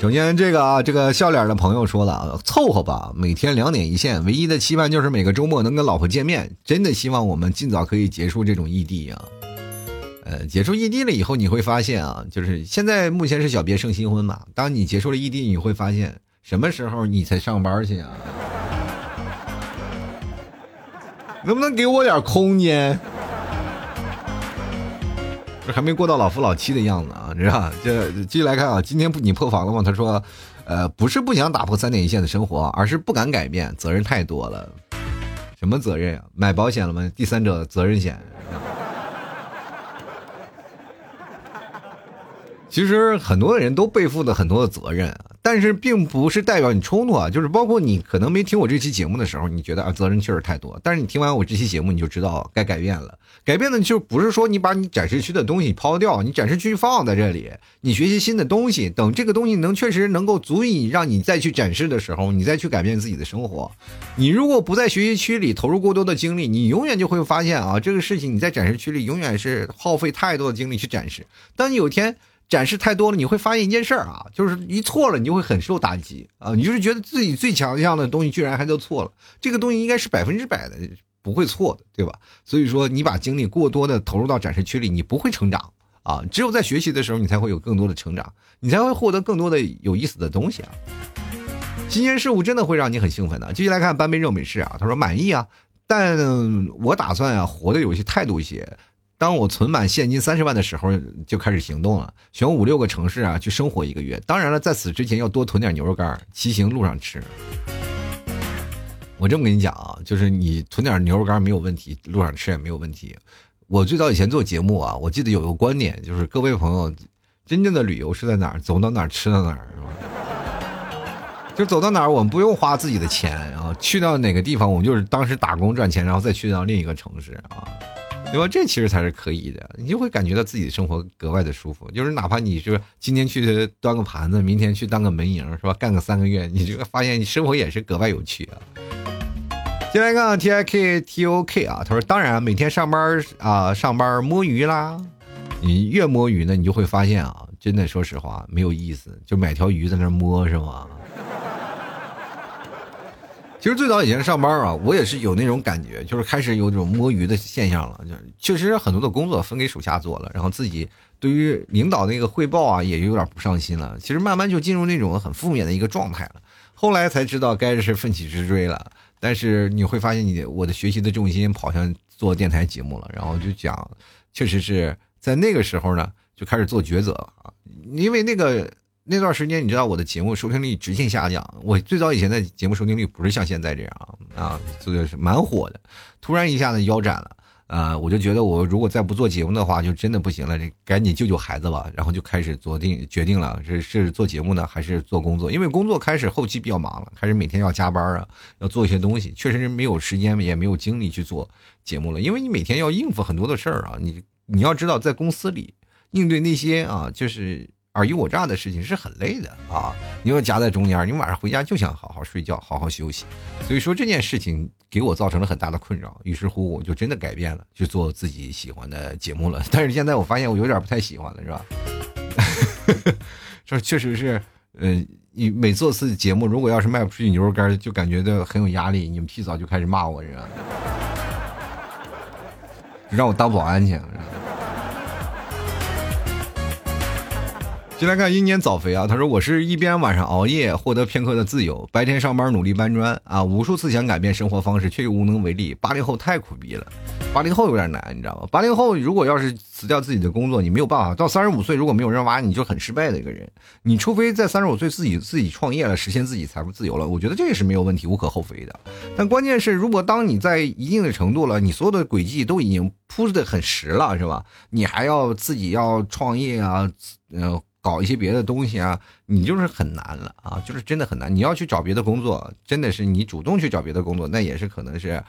首先，这个啊，这个笑脸的朋友说了，凑合吧，每天两点一线，唯一的期盼就是每个周末能跟老婆见面。真的希望我们尽早可以结束这种异地啊。呃，结束异地了以后，你会发现啊，就是现在目前是小别胜新婚嘛。当你结束了异地，你会发现什么时候你才上班去啊？能不能给我点空间？还没过到老夫老妻的样子啊，你知道？这继续来看啊，今天不你破防了吗？他说，呃，不是不想打破三点一线的生活，而是不敢改变，责任太多了。什么责任啊？买保险了吗？第三者责任险。其实很多人都背负了很多的责任，但是并不是代表你冲突啊。就是包括你可能没听我这期节目的时候，你觉得啊责任确实太多，但是你听完我这期节目，你就知道该改变了。改变的就不是说你把你展示区的东西抛掉，你展示区放在这里，你学习新的东西，等这个东西能确实能够足以让你再去展示的时候，你再去改变自己的生活。你如果不在学习区里投入过多的精力，你永远就会发现啊，这个事情你在展示区里永远是耗费太多的精力去展示。当你有一天。展示太多了，你会发现一件事儿啊，就是一错了，你就会很受打击啊！你就是觉得自己最强项的东西居然还都错了，这个东西应该是百分之百的不会错的，对吧？所以说，你把精力过多的投入到展示区里，你不会成长啊！只有在学习的时候，你才会有更多的成长，你才会获得更多的有意思的东西啊！新鲜事物真的会让你很兴奋的。继续来看班杯热美式啊，他说满意啊，但我打算啊活得有些态度一些。当我存满现金三十万的时候，就开始行动了，选五六个城市啊去生活一个月。当然了，在此之前要多囤点牛肉干，骑行路上吃。我这么跟你讲啊，就是你囤点牛肉干没有问题，路上吃也没有问题。我最早以前做节目啊，我记得有个观点，就是各位朋友，真正的旅游是在哪儿？走到哪儿吃到哪儿，是吧？就走到哪儿，我们不用花自己的钱啊，去到哪个地方，我们就是当时打工赚钱，然后再去到另一个城市啊。对吧？这其实才是可以的，你就会感觉到自己的生活格外的舒服。就是哪怕你是今天去端个盘子，明天去当个门迎，是吧？干个三个月，你就会发现你生活也是格外有趣啊。进来看 T I K T O K 啊，他说：“当然，每天上班啊，上班摸鱼啦。你越摸鱼呢，你就会发现啊，真的说实话没有意思，就买条鱼在那摸是吗？”其实最早以前上班啊，我也是有那种感觉，就是开始有这种摸鱼的现象了。就确实很多的工作分给属下做了，然后自己对于领导那个汇报啊，也有点不上心了。其实慢慢就进入那种很负面的一个状态了。后来才知道该是奋起直追了。但是你会发现，你我的学习的重心跑向做电台节目了。然后就讲，确实是在那个时候呢，就开始做抉择啊，因为那个。那段时间，你知道我的节目收听率直线下降。我最早以前的节目收听率不是像现在这样啊，这个是蛮火的。突然一下子腰斩了，啊，我就觉得我如果再不做节目的话，就真的不行了。这赶紧救救孩子吧。然后就开始做定决定了，是是做节目呢，还是做工作？因为工作开始后期比较忙了，开始每天要加班啊，要做一些东西，确实是没有时间也没有精力去做节目了。因为你每天要应付很多的事儿啊，你你要知道，在公司里应对那些啊，就是。尔虞我诈的事情是很累的啊！你又夹在中间，你晚上回家就想好好睡觉、好好休息。所以说这件事情给我造成了很大的困扰，于是乎我就真的改变了，去做自己喜欢的节目了。但是现在我发现我有点不太喜欢了，是吧？这确实是，嗯，你每做次节目，如果要是卖不出去牛肉干，就感觉到很有压力。你们提早就开始骂我，是吧？让我当保安去。进来看英年早肥啊，他说我是一边晚上熬夜获得片刻的自由，白天上班努力搬砖啊，无数次想改变生活方式却又无能为力。八零后太苦逼了，八零后有点难，你知道吗？八零后如果要是辞掉自己的工作，你没有办法。到三十五岁如果没有人挖，你就很失败的一个人。你除非在三十五岁自己自己创业了，实现自己财富自由了，我觉得这也是没有问题，无可厚非的。但关键是，如果当你在一定的程度了，你所有的轨迹都已经铺的很实了，是吧？你还要自己要创业啊，嗯。搞一些别的东西啊，你就是很难了啊，就是真的很难。你要去找别的工作，真的是你主动去找别的工作，那也是可能是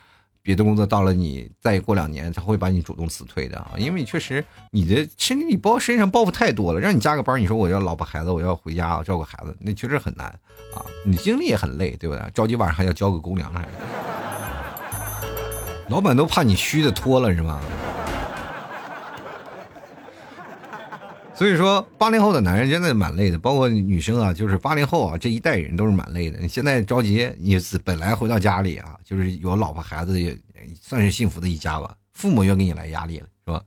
别的工作到了你再过两年，他会把你主动辞退的啊，因为确实你的身体你包身上包袱太多了，让你加个班，你说我要老婆孩子，我要回家照顾孩子，那确实很难啊，你精力也很累，对不对？着急晚上还要交个公粮还，老板都怕你虚的脱了是吗？所以说，八零后的男人真的蛮累的，包括女生啊，就是八零后啊这一代人都是蛮累的。现在着急，你本来回到家里啊，就是有老婆孩子也算是幸福的一家吧。父母又给你来压力了，是吧？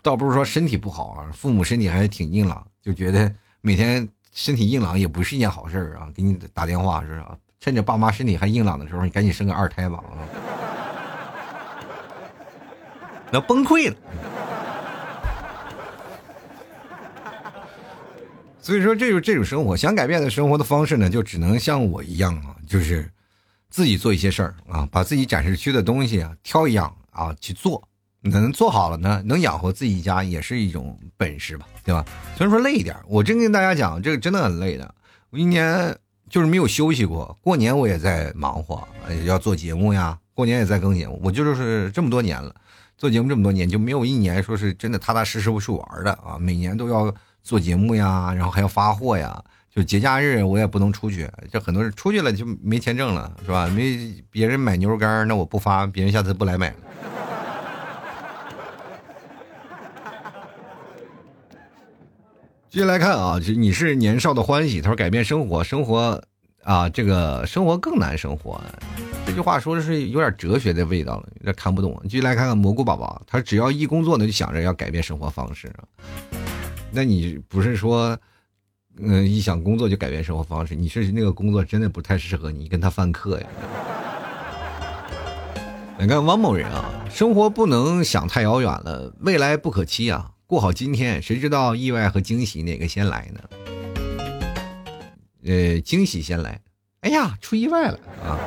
倒不是说身体不好啊，父母身体还是挺硬朗，就觉得每天身体硬朗也不是一件好事啊。给你打电话是吧？趁着爸妈身体还硬朗的时候，你赶紧生个二胎吧啊！那崩溃了。所以说，这就这种生活，想改变的生活的方式呢，就只能像我一样啊，就是自己做一些事儿啊，把自己展示区的东西啊挑一样啊去做，能做好了呢，能养活自己家也是一种本事吧，对吧？虽然说累一点，我真跟大家讲，这个真的很累的，我一年就是没有休息过，过年我也在忙活，要做节目呀，过年也在更节目，我就是这么多年了，做节目这么多年就没有一年说是真的踏踏实实不去玩的啊，每年都要。做节目呀，然后还要发货呀，就节假日我也不能出去，这很多人出去了就没钱挣了，是吧？没别人买牛肉干，那我不发，别人下次不来买了。继续来看啊，就你是年少的欢喜，他说改变生活，生活啊，这个生活更难生活，这句话说的是有点哲学的味道了，有点看不懂。继续来看看蘑菇宝宝，他只要一工作呢，就想着要改变生活方式。那你不是说，嗯，一想工作就改变生活方式？你是那个工作真的不太适合你，跟他犯课呀？你看汪某人啊，生活不能想太遥远了，未来不可期啊，过好今天，谁知道意外和惊喜哪个先来呢？呃，惊喜先来，哎呀，出意外了啊！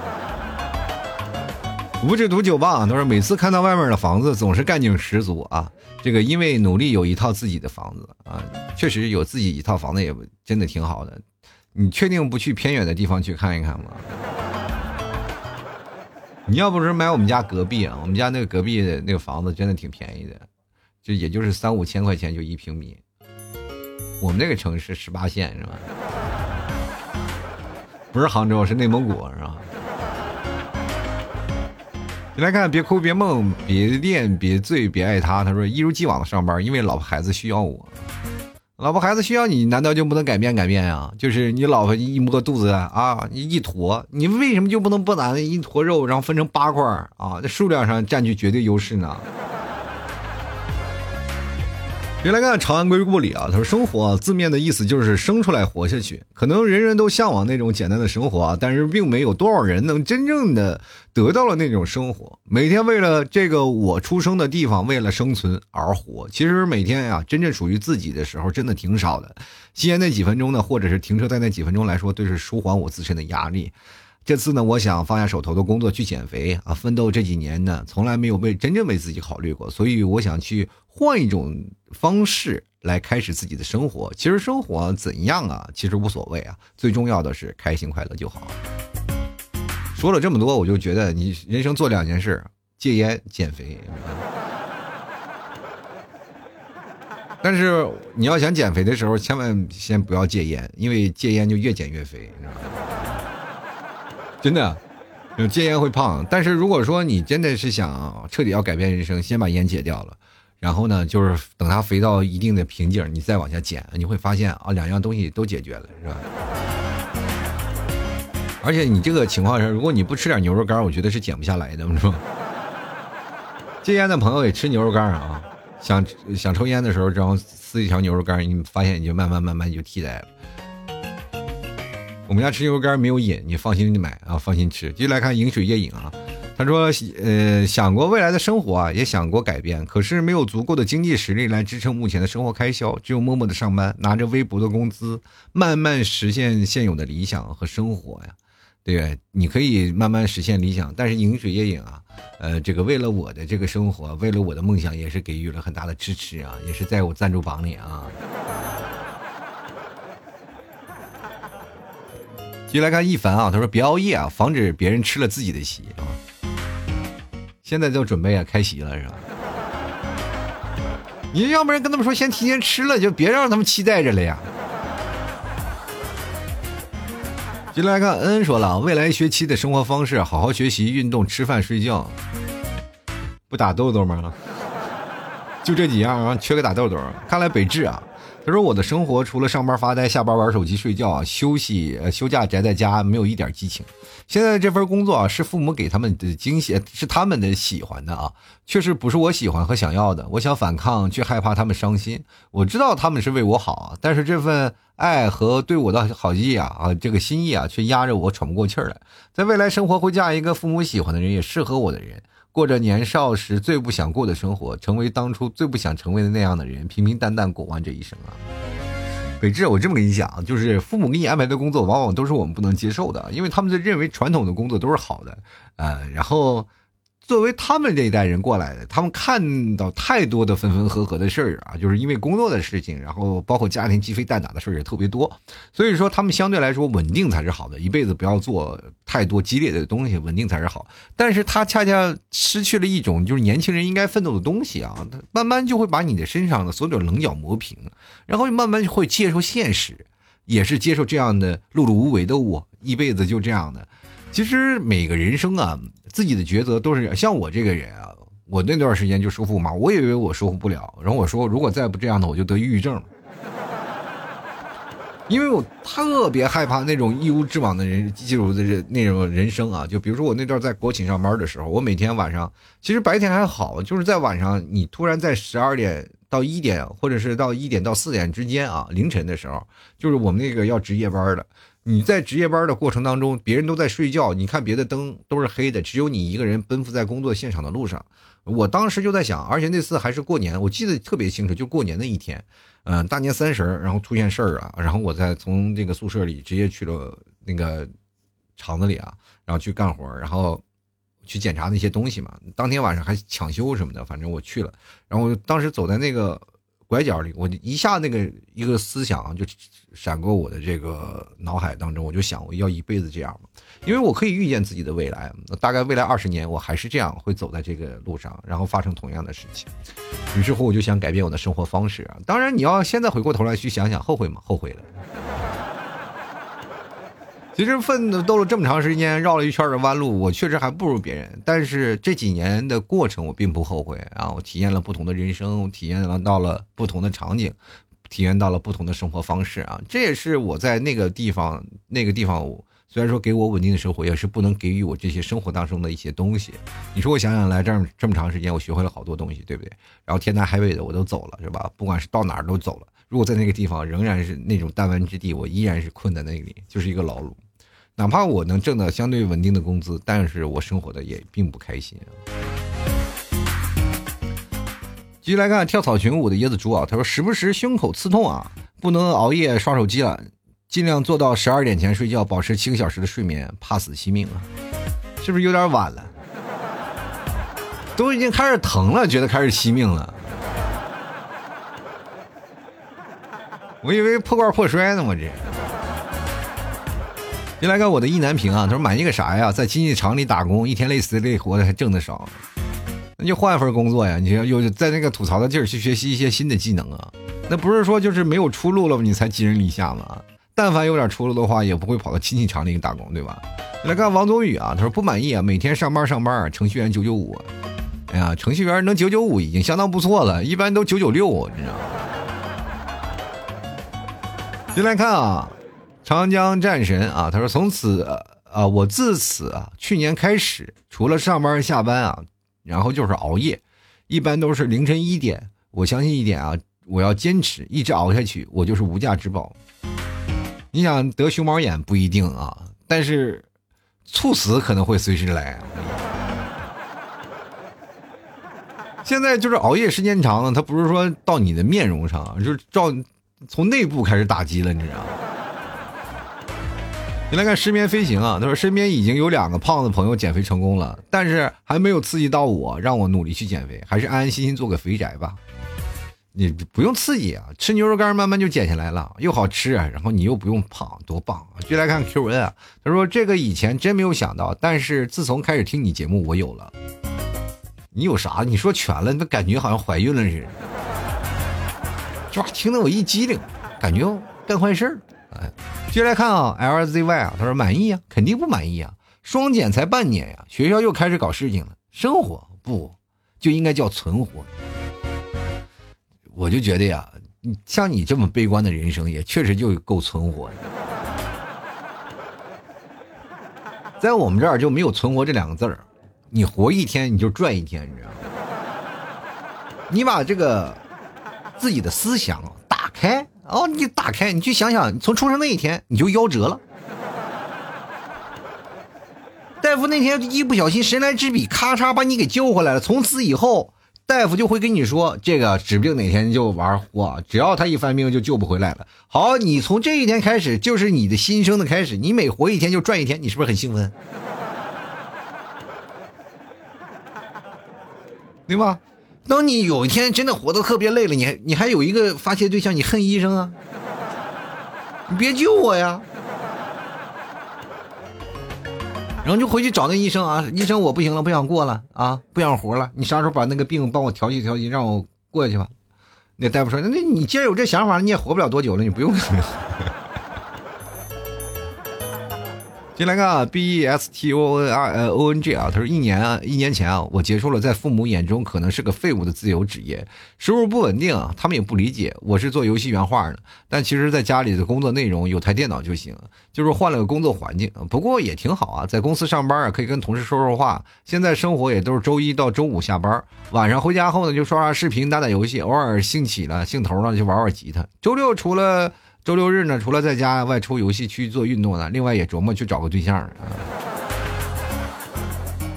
无止独酒吧，他说每次看到外面的房子，总是干劲十足啊。这个因为努力有一套自己的房子啊，确实有自己一套房子也真的挺好的。你确定不去偏远的地方去看一看吗？你要不是买我们家隔壁啊，我们家那个隔壁的那个房子真的挺便宜的，就也就是三五千块钱就一平米。我们那个城市十八线是吧？不是杭州，是内蒙古是吧？你来看，别哭，别梦，别恋，别醉，别爱他。他说一如既往的上班，因为老婆孩子需要我。老婆孩子需要你，难道就不能改变改变呀？就是你老婆一摸肚子啊，你一坨，你为什么就不能不拿一坨肉，然后分成八块啊？在数量上占据绝对优势呢？原来看长安归故里啊！他说：“生活字面的意思就是生出来活下去。可能人人都向往那种简单的生活啊，但是并没有多少人能真正的得到了那种生活。每天为了这个我出生的地方，为了生存而活。其实每天呀，真正属于自己的时候真的挺少的。吸烟那几分钟呢，或者是停车在那几分钟来说，都是舒缓我自身的压力。这次呢，我想放下手头的工作去减肥啊，奋斗这几年呢，从来没有为真正为自己考虑过，所以我想去换一种。”方式来开始自己的生活，其实生活怎样啊，其实无所谓啊，最重要的是开心快乐就好。说了这么多，我就觉得你人生做两件事：戒烟、减肥。但是你要想减肥的时候，千万先不要戒烟，因为戒烟就越减越肥，你知道吗？真的，戒烟会胖。但是如果说你真的是想彻底要改变人生，先把烟戒掉了。然后呢，就是等它肥到一定的瓶颈，你再往下减，你会发现啊，两样东西都解决了，是吧？而且你这个情况下，如果你不吃点牛肉干，我觉得是减不下来的，是吧？戒烟的朋友也吃牛肉干啊，想想抽烟的时候，然后撕一条牛肉干，你发现你就慢慢慢慢就替代了。我们家吃牛肉干没有瘾，你放心去买啊，放心吃。继续来看饮水夜饮啊。他说：“呃，想过未来的生活啊，也想过改变，可是没有足够的经济实力来支撑目前的生活开销，只有默默的上班，拿着微薄的工资，慢慢实现现有的理想和生活呀。对，你可以慢慢实现理想，但是饮水夜饮啊，呃，这个为了我的这个生活，为了我的梦想，也是给予了很大的支持啊，也是在我赞助榜里啊。继续来看一凡啊，他说别熬夜啊，防止别人吃了自己的席啊。”现在就准备啊开席了是吧？你要不然跟他们说先提前吃了，就别让他们期待着了呀。进来看，恩恩说了，未来学期的生活方式：好好学习、运动、吃饭、睡觉。不打豆豆吗？就这几样啊，缺个打豆豆。看来北智啊，他说：“我的生活除了上班发呆、下班玩手机、睡觉，休息、休假宅在家，没有一点激情。现在这份工作啊，是父母给他们的惊喜，是他们的喜欢的啊，确实不是我喜欢和想要的。我想反抗，却害怕他们伤心。我知道他们是为我好，但是这份爱和对我的好意啊啊，这个心意啊，却压着我喘不过气来。在未来生活会嫁一个父母喜欢的人，也适合我的人。”过着年少时最不想过的生活，成为当初最不想成为的那样的人，平平淡淡过完这一生啊！北志，我这么跟你讲，就是父母给你安排的工作，往往都是我们不能接受的，因为他们就认为传统的工作都是好的，呃，然后。作为他们这一代人过来的，他们看到太多的分分合合的事儿啊，就是因为工作的事情，然后包括家庭鸡飞蛋打的事儿也特别多，所以说他们相对来说稳定才是好的，一辈子不要做太多激烈的东西，稳定才是好。但是他恰恰失去了一种就是年轻人应该奋斗的东西啊，慢慢就会把你的身上的所有棱角磨平，然后慢慢会接受现实，也是接受这样的碌碌无为的我，一辈子就这样的。其实每个人生啊，自己的抉择都是像我这个人啊，我那段时间就说服嘛，我以为我说服不了，然后我说如果再不这样的，我就得抑郁症了，因为我特别害怕那种一无之往的人记住的那种人生啊，就比如说我那段在国企上班的时候，我每天晚上其实白天还好，就是在晚上你突然在十二点到一点，或者是到一点到四点之间啊，凌晨的时候，就是我们那个要值夜班的。你在值夜班的过程当中，别人都在睡觉，你看别的灯都是黑的，只有你一个人奔赴在工作现场的路上。我当时就在想，而且那次还是过年，我记得特别清楚，就过年那一天，嗯，大年三十然后出现事儿了，然后我再从这个宿舍里直接去了那个厂子里啊，然后去干活，然后去检查那些东西嘛。当天晚上还抢修什么的，反正我去了，然后当时走在那个。拐角里，我一下那个一个思想就闪过我的这个脑海当中，我就想我要一辈子这样嘛，因为我可以预见自己的未来，大概未来二十年我还是这样会走在这个路上，然后发生同样的事情。于是乎，我就想改变我的生活方式。当然，你要现在回过头来去想想，后悔吗？后悔了。其实奋斗了这么长时间，绕了一圈的弯路，我确实还不如别人。但是这几年的过程，我并不后悔啊！我体验了不同的人生，体验了到了不同的场景，体验到了不同的生活方式啊！这也是我在那个地方，那个地方虽然说给我稳定的生活，也是不能给予我这些生活当中的一些东西。你说我想想来这儿这么长时间，我学会了好多东西，对不对？然后天南海北的我都走了，是吧？不管是到哪儿都走了。如果在那个地方仍然是那种弹丸之地，我依然是困在那里，就是一个牢笼。哪怕我能挣到相对稳定的工资，但是我生活的也并不开心啊。继续来看跳草裙舞的椰子猪啊，他说时不时胸口刺痛啊，不能熬夜刷手机了，尽量做到十二点前睡觉，保持七个小时的睡眠，怕死惜命啊，是不是有点晚了？都已经开始疼了，觉得开始惜命了。我以为破罐破摔呢，我这。先来看我的意难平啊，他说满意个啥呀？在经济厂里打工，一天累死累活的，还挣得少，那就换一份工作呀！你有在那个吐槽的劲儿去学习一些新的技能啊？那不是说就是没有出路了你才寄人篱下吗？但凡有点出路的话，也不会跑到亲戚厂里打工，对吧？来看王宗宇啊，他说不满意啊，每天上班上班，程序员九九五，哎呀，程序员能九九五已经相当不错了，一般都九九六，你知道吗？先来看啊，长江战神啊，他说从此啊，我自此啊，去年开始，除了上班下班啊，然后就是熬夜，一般都是凌晨一点。我相信一点啊，我要坚持一直熬下去，我就是无价之宝。你想得熊猫眼不一定啊，但是猝死可能会随时来。现在就是熬夜时间长了，它不是说到你的面容上，就是照。从内部开始打击了，你知道吗？你来看失眠飞行啊，他说身边已经有两个胖子朋友减肥成功了，但是还没有刺激到我，让我努力去减肥，还是安安心心做个肥宅吧。你不用刺激啊，吃牛肉干慢慢就减下来了，又好吃，然后你又不用胖，多棒啊！就来看 Q N 啊，他说这个以前真没有想到，但是自从开始听你节目，我有了。你有啥？你说全了，那感觉好像怀孕了似的。这听得我一激灵，感觉干坏事儿。哎，接下来看啊，LZY 啊，他说满意啊，肯定不满意啊，双减才半年呀，学校又开始搞事情了。生活不就应该叫存活？我就觉得呀，像你这么悲观的人生，也确实就够存活的。在我们这儿就没有“存活”这两个字儿，你活一天你就赚一天，你知道吗？你把这个自己的思想打开哦，你打开，你去想想，从出生那一天你就夭折了。大夫那天一不小心神来之笔，咔嚓把你给救回来了。从此以后，大夫就会跟你说，这个指不定哪天就玩火，只要他一犯病就救不回来了。好，你从这一天开始就是你的新生的开始，你每活一天就赚一天，你是不是很兴奋？对吧？当你有一天真的活得特别累了，你还你还有一个发泄对象，你恨医生啊？你别救我呀！然后就回去找那医生啊，医生我不行了，不想过了啊，不想活了。你啥时候把那个病帮我调剂调剂，让我过去吧？那大夫说，那你既然有这想法，你也活不了多久了，你不用。进来看啊，B E S T O N R O N G 啊，他说一年啊，一年前啊，我结束了在父母眼中可能是个废物的自由职业，收入不稳定啊，他们也不理解。我是做游戏原画的，但其实在家里的工作内容有台电脑就行，就是换了个工作环境，不过也挺好啊，在公司上班啊，可以跟同事说说话。现在生活也都是周一到周五下班，晚上回家后呢就刷刷视频、打打游戏，偶尔兴起了兴头了就玩玩吉他。周六除了周六日呢，除了在家外出游戏区做运动呢，另外也琢磨去找个对象，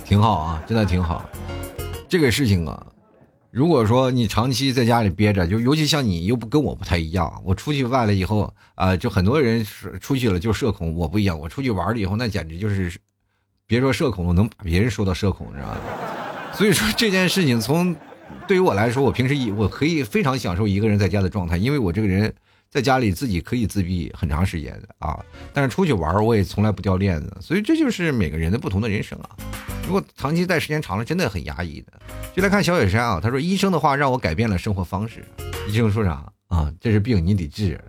挺好啊，真的挺好。这个事情啊，如果说你长期在家里憋着，就尤其像你又不跟我不太一样，我出去外了以后啊，就很多人出去了就社恐，我不一样，我出去玩了以后，那简直就是别说社恐了，能把别人说到社恐，知道吧？所以说这件事情从对于我来说，我平时一我可以非常享受一个人在家的状态，因为我这个人。在家里自己可以自闭很长时间的啊，但是出去玩我也从来不掉链子，所以这就是每个人的不同的人生啊。如果长期待时间长了，真的很压抑的。就来看小雪山啊，他说医生的话让我改变了生活方式。医生说啥啊？这是病，你得治。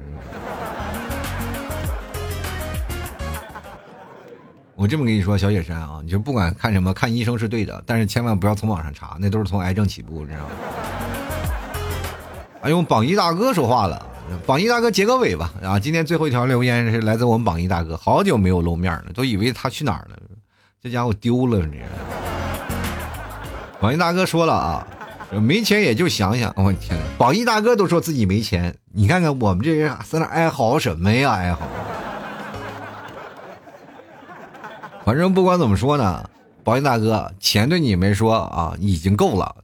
我这么跟你说，小雪山啊，你就不管看什么，看医生是对的，但是千万不要从网上查，那都是从癌症起步，你知道吗？哎呦，榜一大哥说话了。榜一大哥结个尾吧啊！今天最后一条留言是来自我们榜一大哥，好久没有露面了，都以为他去哪儿了，这家伙丢了你。榜一大哥说了啊，没钱也就想想，我天，榜一大哥都说自己没钱，你看看我们这人在那哀嚎什么呀？哀嚎。反正不管怎么说呢，榜一大哥，钱对你没说啊，已经够了。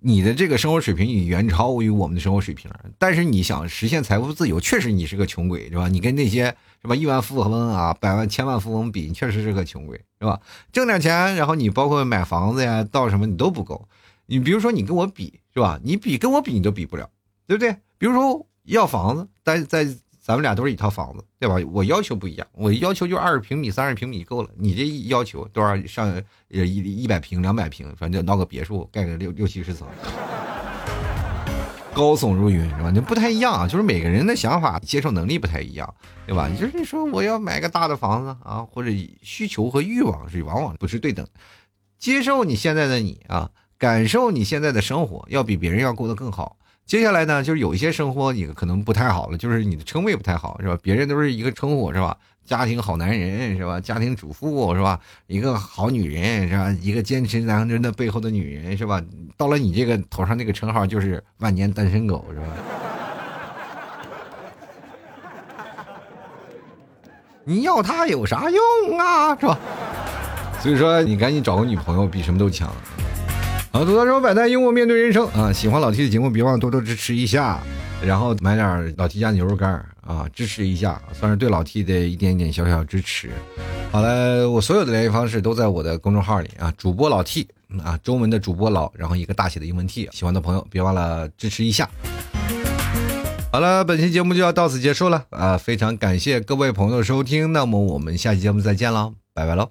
你的这个生活水平已远超于我们的生活水平，但是你想实现财富自由，确实你是个穷鬼，是吧？你跟那些什么亿万富翁啊、百万、千万富翁比，你确实是个穷鬼，是吧？挣点钱，然后你包括买房子呀、到什么你都不够。你比如说你跟我比，是吧？你比跟我比你都比不了，对不对？比如说要房子，在在。咱们俩都是一套房子，对吧？我要求不一样，我要求就二十平米、三十平米够了。你这要求多少？上一一百平、两百平，反正闹个别墅，盖个六六七十层，高耸入云，是吧？就不太一样啊，就是每个人的想法、接受能力不太一样，对吧？就是说我要买个大的房子啊，或者需求和欲望是往往不是对等。接受你现在的你啊，感受你现在的生活，要比别人要过得更好。接下来呢，就是有一些生活你可能不太好了，就是你的称谓不太好，是吧？别人都是一个称呼，是吧？家庭好男人，是吧？家庭主妇，是吧？一个好女人，是吧？一个坚持男人的背后的女人，是吧？到了你这个头上那个称号，就是万年单身狗，是吧？你要他有啥用啊，是吧？所以说，你赶紧找个女朋友，比什么都强。好，吐槽生活百态，幽默面对人生啊！喜欢老 T 的节目，别忘了多多支持一下，然后买点老 T 家牛肉干啊，支持一下，算是对老 T 的一点点小小支持。好了，我所有的联系方式都在我的公众号里啊，主播老 T 啊，中文的主播老，然后一个大写的英文 T，喜欢的朋友别忘了支持一下。好了，本期节目就要到此结束了啊！非常感谢各位朋友的收听，那么我们下期节目再见了，拜拜喽。